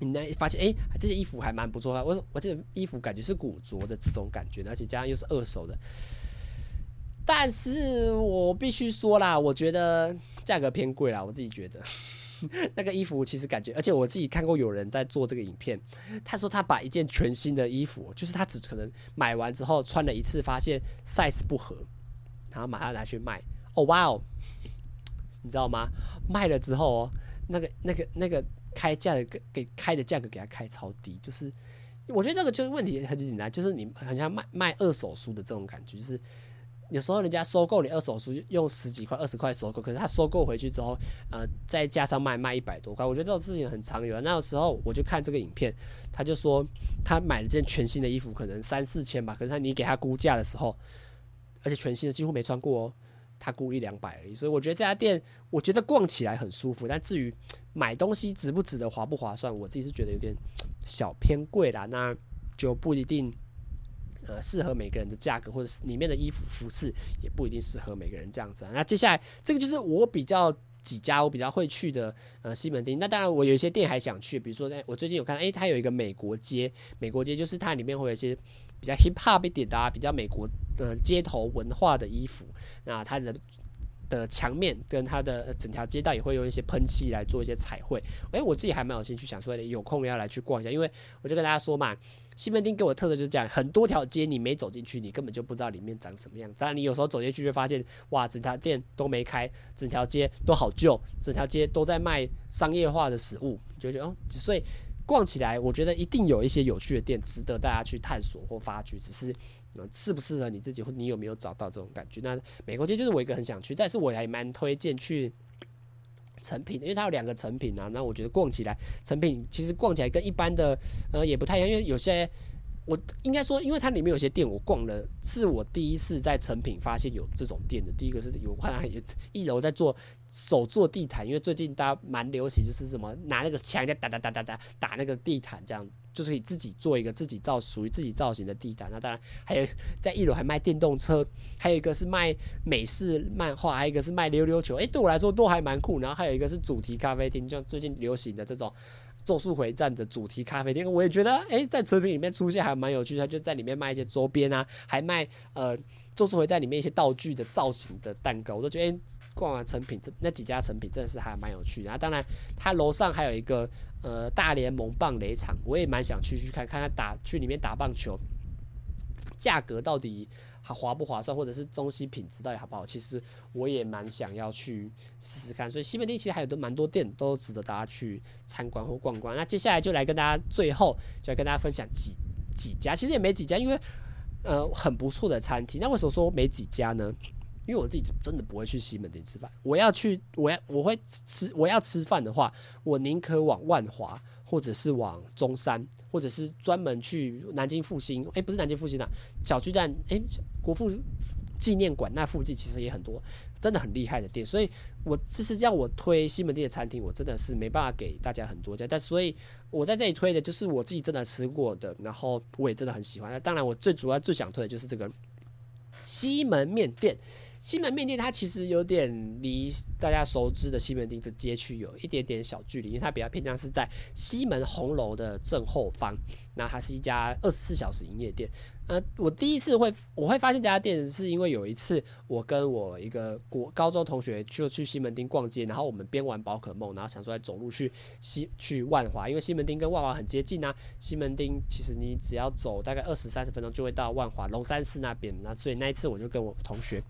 你呢发现，哎，这件衣服还蛮不错的。我我这件衣服感觉是古着的这种感觉，而且加上又是二手的。但是我必须说啦，我觉得价格偏贵啦，我自己觉得。那个衣服其实感觉，而且我自己看过有人在做这个影片，他说他把一件全新的衣服，就是他只可能买完之后穿了一次，发现 size 不合，然后马上拿去卖。哦，哇哦，你知道吗？卖了之后哦，那个那个那个开价的给开的价格给他开超低，就是我觉得这个就是问题很简单，就是你很像卖卖二手书的这种感觉，就是。有时候人家收购你二手书用十几块、二十块收购，可是他收购回去之后，呃，再加上卖卖一百多块，我觉得这种事情很常有。那个时候我就看这个影片，他就说他买了件全新的衣服，可能三四千吧，可是他你给他估价的时候，而且全新的几乎没穿过哦，他估一两百而已。所以我觉得这家店，我觉得逛起来很舒服，但至于买东西值不值得、划不划算，我自己是觉得有点小偏贵啦，那就不一定。呃，适合每个人的价格，或者是里面的衣服服饰也不一定适合每个人这样子啊。那接下来这个就是我比较几家我比较会去的呃西门町。那当然我有一些店还想去，比如说我最近有看，诶，它有一个美国街，美国街就是它里面会有一些比较 hip hop 一点的啊，比较美国呃街头文化的衣服。那它的的墙面跟它的整条街道也会用一些喷漆来做一些彩绘。诶，我自己还蛮有兴趣，想说有空要来去逛一下，因为我就跟大家说嘛。西门町给我特色就是这样，很多条街你没走进去，你根本就不知道里面长什么样。当然，你有时候走进去就发现，哇，整条店都没开，整条街都好旧，整条街都在卖商业化的食物，就觉得哦，所以逛起来，我觉得一定有一些有趣的店值得大家去探索或发掘，只是那适不适合你自己，或你有没有找到这种感觉。那美国街就是我一个很想去，但是我还蛮推荐去。成品，因为它有两个成品啊，那我觉得逛起来，成品其实逛起来跟一般的呃也不太一样，因为有些我应该说，因为它里面有些店我逛了，是我第一次在诚品发现有这种店的。第一个是有看到一楼在做手做地毯，因为最近大家蛮流行，就是什么拿那个枪在打打打打打打那个地毯这样。就是可以自己做一个自己造属于自己造型的地毯，那当然还有在一楼还卖电动车，还有一个是卖美式漫画，还有一个是卖溜溜球，诶、对我来说都还蛮酷。然后还有一个是主题咖啡厅，就最近流行的这种《咒术回战》的主题咖啡厅，我也觉得诶、在成品里面出现还蛮有趣的，他就在里面卖一些周边啊，还卖呃。咒术回战里面一些道具的造型的蛋糕，我都觉得、欸、逛完成品这那几家成品真的是还蛮有趣的。然后当然，它楼上还有一个呃大联盟棒垒场，我也蛮想去去看看他打去里面打棒球，价格到底还划不划算，或者是东西品质到底好不好？其实我也蛮想要去试试看。所以西门町其实还有都蛮多店都值得大家去参观或逛逛。那接下来就来跟大家最后就来跟大家分享几几家，其实也没几家，因为。呃，很不错的餐厅。那为什么说没几家呢？因为我自己真的不会去西门町吃饭。我要去，我要我会吃，我要吃饭的话，我宁可往万华，或者是往中山，或者是专门去南京复兴。诶，不是南京复兴啊，小巨蛋。诶，国父纪念馆那附近其实也很多，真的很厉害的店。所以，我这是让我推西门店的餐厅，我真的是没办法给大家很多家。但所以，我在这里推的就是我自己真的吃过的，然后我也真的很喜欢。那当然，我最主要最想推的就是这个西门面店。西门面店它其实有点离大家熟知的西门町这街区有一点点小距离，因为它比较偏向是在西门红楼的正后方。那它是一家二十四小时营业店。呃，我第一次会我会发现这家店，是因为有一次我跟我一个国高中同学就去西门町逛街，然后我们边玩宝可梦，然后想说来走路去西去万华，因为西门町跟万华很接近啊。西门町其实你只要走大概二十三十分钟就会到万华龙山寺那边，那所以那一次我就跟我同学。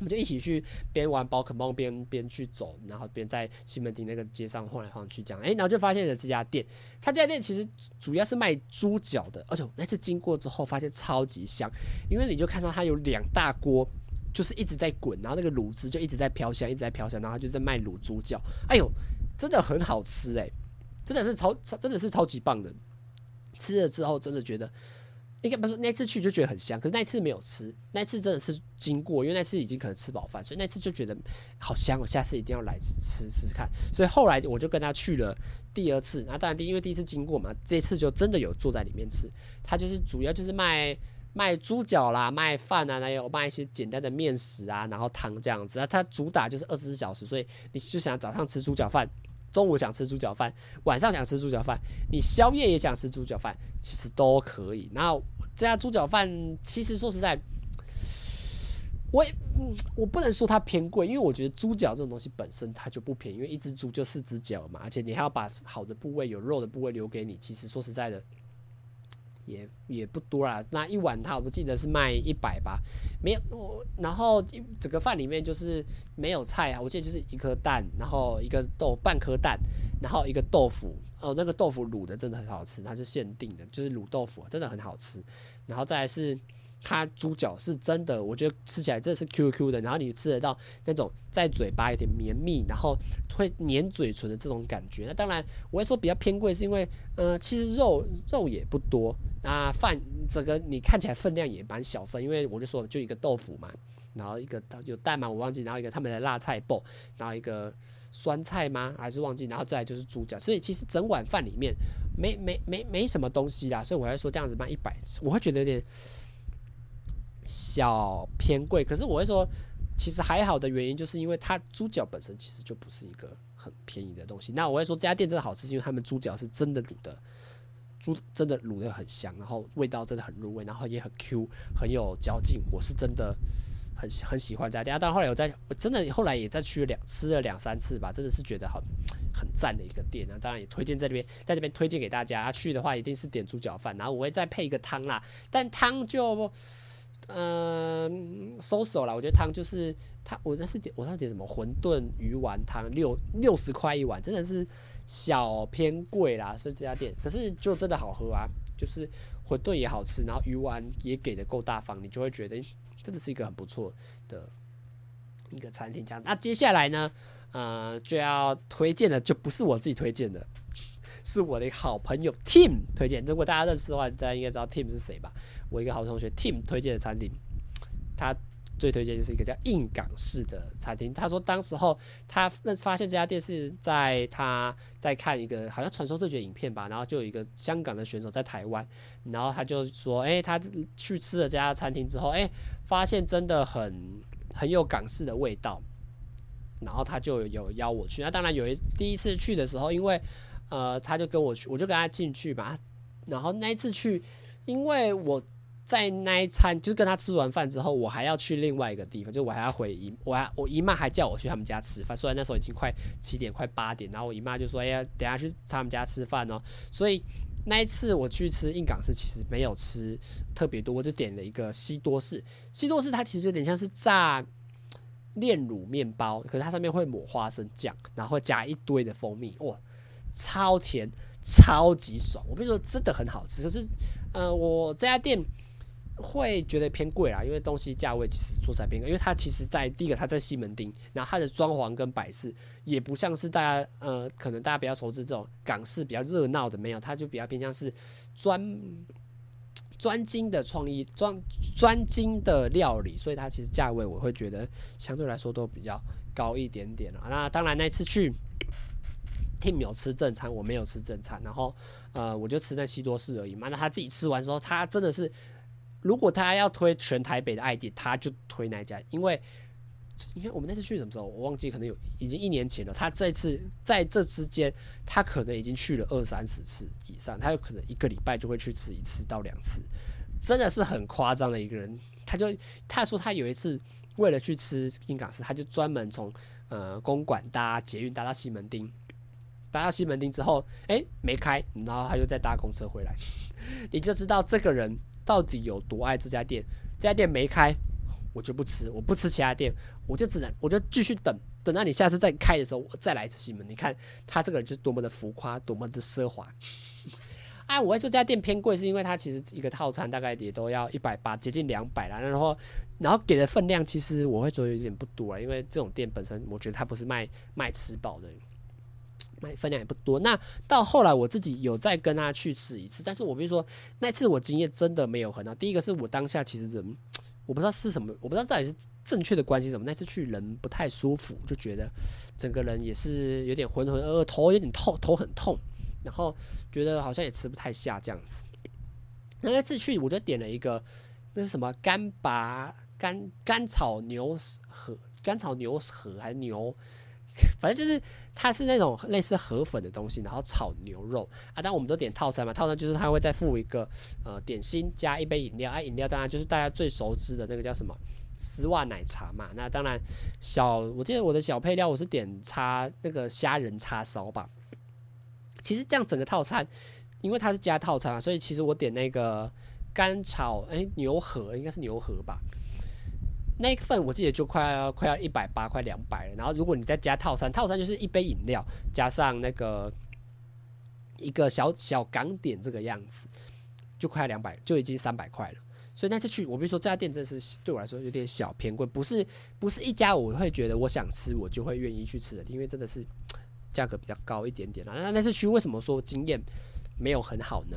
我们就一起去边玩宝可梦边边去走，然后边在西门町那个街上晃来晃去，这样，诶，然后就发现了这家店。他这家店其实主要是卖猪脚的，而且那次经过之后发现超级香，因为你就看到它有两大锅，就是一直在滚，然后那个卤汁就一直在飘香，一直在飘香，然后就在卖卤猪脚。哎呦，真的很好吃诶，真的是超超真的是超级棒的。吃了之后真的觉得。应该不是那次去就觉得很香，可是那次没有吃，那次真的是经过，因为那次已经可能吃饱饭，所以那次就觉得好香，我下次一定要来吃吃吃看。所以后来我就跟他去了第二次，那当然第因为第一次经过嘛，这次就真的有坐在里面吃。他就是主要就是卖卖猪脚啦，卖饭啊，还有卖一些简单的面食啊，然后汤这样子。那他主打就是二十四小时，所以你就想早上吃猪脚饭。中午想吃猪脚饭，晚上想吃猪脚饭，你宵夜也想吃猪脚饭，其实都可以。那这家猪脚饭，其实说实在，我也，我不能说它偏贵，因为我觉得猪脚这种东西本身它就不便宜，因为一只猪就四只脚嘛，而且你还要把好的部位、有肉的部位留给你。其实说实在的。也也不多啦，那一碗它我不记得是卖一百吧，没有我，然后整个饭里面就是没有菜啊，我记得就是一颗蛋，然后一个豆半颗蛋，然后一个豆腐，哦，那个豆腐卤的真的很好吃，它是限定的，就是卤豆腐真的很好吃，然后再是。它猪脚是真的，我觉得吃起来真的是 Q Q 的，然后你吃得到那种在嘴巴有点绵密，然后会粘嘴唇的这种感觉。那当然，我会说比较偏贵，是因为呃，其实肉肉也不多，那饭整个你看起来分量也蛮小份，因为我就说就一个豆腐嘛，然后一个有蛋嘛，我忘记，然后一个他们的辣菜包，然后一个酸菜吗？还是忘记，然后再来就是猪脚，所以其实整碗饭里面没没没没什么东西啦，所以我会说这样子卖一百，我会觉得有点。小偏贵，可是我会说，其实还好的原因，就是因为它猪脚本身其实就不是一个很便宜的东西。那我会说这家店真的好吃，是因为他们猪脚是真的卤的，猪真的卤的很香，然后味道真的很入味，然后也很 Q，很有嚼劲。我是真的很很喜欢这家店，但后来我在我真的后来也再去两吃了两三次吧，真的是觉得很很赞的一个店。那当然也推荐在这边，在这边推荐给大家。去的话一定是点猪脚饭，然后我会再配一个汤啦，但汤就。嗯，收手了。我觉得汤就是他，我这是点，我上点什么馄饨鱼丸汤，六六十块一碗，真的是小偏贵啦。所以这家店，可是就真的好喝啊，就是馄饨也好吃，然后鱼丸也给的够大方，你就会觉得真的是一个很不错的一个餐厅。这样，那接下来呢，呃，就要推荐的就不是我自己推荐的。是我的好朋友 Tim 推荐，如果大家认识的话，大家应该知道 Tim 是谁吧？我一个好同学 Tim 推荐的餐厅，他最推荐就是一个叫硬港式的餐厅。他说当时候他那发现这家店是在他在看一个好像传说对决影片吧，然后就有一个香港的选手在台湾，然后他就说，哎、他去吃了这家餐厅之后，哎、发现真的很很有港式的味道，然后他就有邀我去。那当然有一第一次去的时候，因为呃，他就跟我去，我就跟他进去吧。然后那一次去，因为我在那一餐，就是跟他吃完饭之后，我还要去另外一个地方，就我还要回姨，我还我姨妈还叫我去他们家吃饭。虽然那时候已经快七点，快八点，然后我姨妈就说：“哎呀，等下去他们家吃饭哦。”所以那一次我去吃印港式，其实没有吃特别多，我就点了一个西多士。西多士它其实有点像是炸炼乳面包，可是它上面会抹花生酱，然后加一堆的蜂蜜，哇！超甜，超级爽！我跟你说，真的很好吃。可是，呃，我这家店会觉得偏贵啦，因为东西价位其实说起来偏贵。因为它其实在第一个，它在西门町，然后它的装潢跟摆饰也不像是大家呃，可能大家比较熟知这种港式比较热闹的，没有，它就比较偏向是专专精的创意，专专精的料理，所以它其实价位我会觉得相对来说都比较高一点点了。那当然那次去。Tim 有吃正餐，我没有吃正餐，然后呃，我就吃那西多士而已嘛。那他自己吃完之后，他真的是，如果他要推全台北的爱店，他就推那家，因为因为我们那次去什么时候，我忘记，可能有已经一年前了。他这次在这之间，他可能已经去了二三十次以上，他有可能一个礼拜就会去吃一次到两次，真的是很夸张的一个人。他就他说他有一次为了去吃印港式，他就专门从呃公馆搭捷运搭到西门町。搭到西门町之后，哎、没开，然后他又再搭公车回来，你就知道这个人到底有多爱这家店。这家店没开，我就不吃，我不吃其他店，我就只能，我就继续等，等到你下次再开的时候，我再来一次西门。你看他这个人就是多么的浮夸，多么的奢华。啊，我会说这家店偏贵，是因为它其实一个套餐大概也都要一百八，接近两百啦。然后，然后给的分量其实我会觉得有点不多啊，因为这种店本身我觉得它不是卖卖吃饱的。买分量也不多，那到后来我自己有再跟他去试一次，但是我比如说那次我经验真的没有很好。第一个是我当下其实人我不知道是什么，我不知道到底是正确的关系什么。那次去人不太舒服，就觉得整个人也是有点浑浑噩噩，头有点痛，头很痛，然后觉得好像也吃不太下这样子。那那次去我就点了一个那是什么干拔干干炒牛河，干炒牛河还牛？反正就是它是那种类似河粉的东西，然后炒牛肉啊。但我们都点套餐嘛，套餐就是它会再附一个呃点心加一杯饮料。啊，饮料当然就是大家最熟知的那个叫什么丝袜奶茶嘛。那当然小，我记得我的小配料我是点叉那个虾仁叉烧吧。其实这样整个套餐，因为它是加套餐嘛，所以其实我点那个干炒哎、牛河应该是牛河吧。那一份我记得就快要快要一百八，快两百了。然后如果你再加套餐，套餐就是一杯饮料加上那个一个小小港点这个样子，就快两百，就已经三百块了。所以那次去，我比如说这家店真的是对我来说有点小偏贵，不是不是一家我会觉得我想吃我就会愿意去吃的，因为真的是价格比较高一点点啦。那那次去为什么说经验没有很好呢？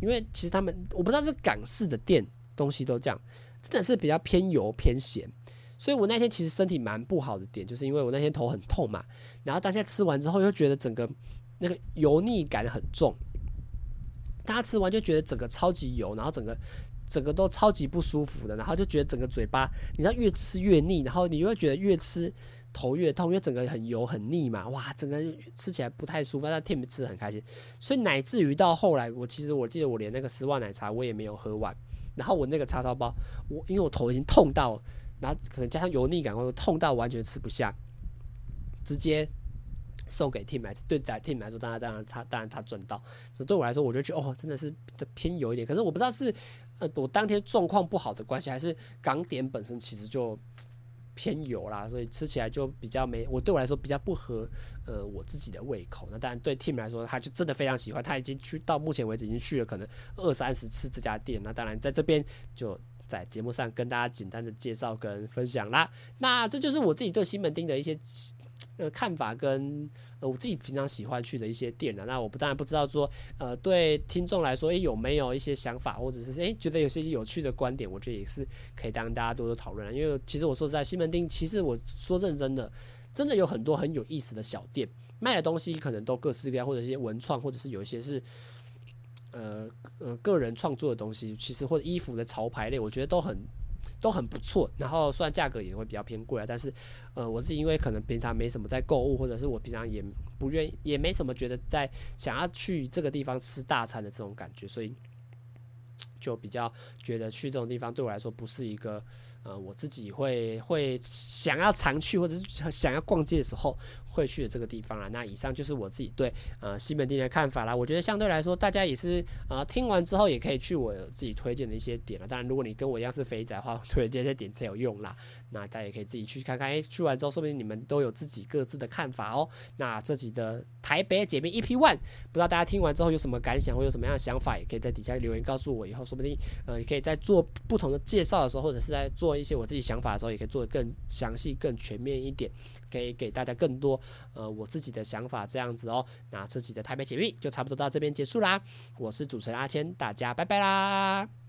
因为其实他们我不知道是港式的店东西都这样。真的是比较偏油偏咸，所以我那天其实身体蛮不好的点，就是因为我那天头很痛嘛，然后大家吃完之后又觉得整个那个油腻感很重，大家吃完就觉得整个超级油，然后整个整个都超级不舒服的，然后就觉得整个嘴巴，你知道越吃越腻，然后你又觉得越吃头越痛，因为整个很油很腻嘛，哇，整个吃起来不太舒服，但 Tim 吃得很开心，所以乃至于到后来，我其实我记得我连那个丝袜奶茶我也没有喝完。然后我那个叉烧包，我因为我头已经痛到，然后可能加上油腻感，我痛到完全吃不下，直接送给 Team 来。对 Team 来说，当然当然他当然他赚到，只对我来说，我就觉得哦，真的是偏油一点。可是我不知道是呃我当天状况不好的关系，还是港点本身其实就。偏油啦，所以吃起来就比较没我对我来说比较不合呃我自己的胃口。那当然对 Tim 来说，他就真的非常喜欢，他已经去到目前为止已经去了可能二三十次这家店。那当然在这边就在节目上跟大家简单的介绍跟分享啦。那这就是我自己对西门町的一些。呃，看法跟呃我自己平常喜欢去的一些店呢，那我不当然不知道说，呃，对听众来说，诶、有没有一些想法，或者是诶、觉得有些有趣的观点，我觉得也是可以当大家多多讨论。因为其实我说实在西门町，其实我说认真的，真的有很多很有意思的小店，卖的东西可能都各式各样，或者一些文创，或者是有一些是呃呃个人创作的东西，其实或者衣服的潮牌类，我觉得都很。都很不错，然后虽然价格也会比较偏贵啊，但是，呃，我自己因为可能平常没什么在购物，或者是我平常也不愿意，也没什么觉得在想要去这个地方吃大餐的这种感觉，所以就比较觉得去这种地方对我来说不是一个。呃，我自己会会想要常去，或者是想要逛街的时候会去的这个地方啦。那以上就是我自己对呃西门町的看法啦。我觉得相对来说，大家也是呃听完之后也可以去我自己推荐的一些点了。当然，如果你跟我一样是肥宅的话，推荐这些点才有用啦。那大家也可以自己去看看，哎，去完之后说不定你们都有自己各自的看法哦。那这集的台北姐妹 EP One，不知道大家听完之后有什么感想，或有什么样的想法，也可以在底下留言告诉我。以后说不定呃也可以在做不同的介绍的时候，或者是在做。一些我自己想法的时候，也可以做的更详细、更全面一点，可以给大家更多呃我自己的想法这样子哦。那自己的台北解密就差不多到这边结束啦。我是主持人阿谦，大家拜拜啦。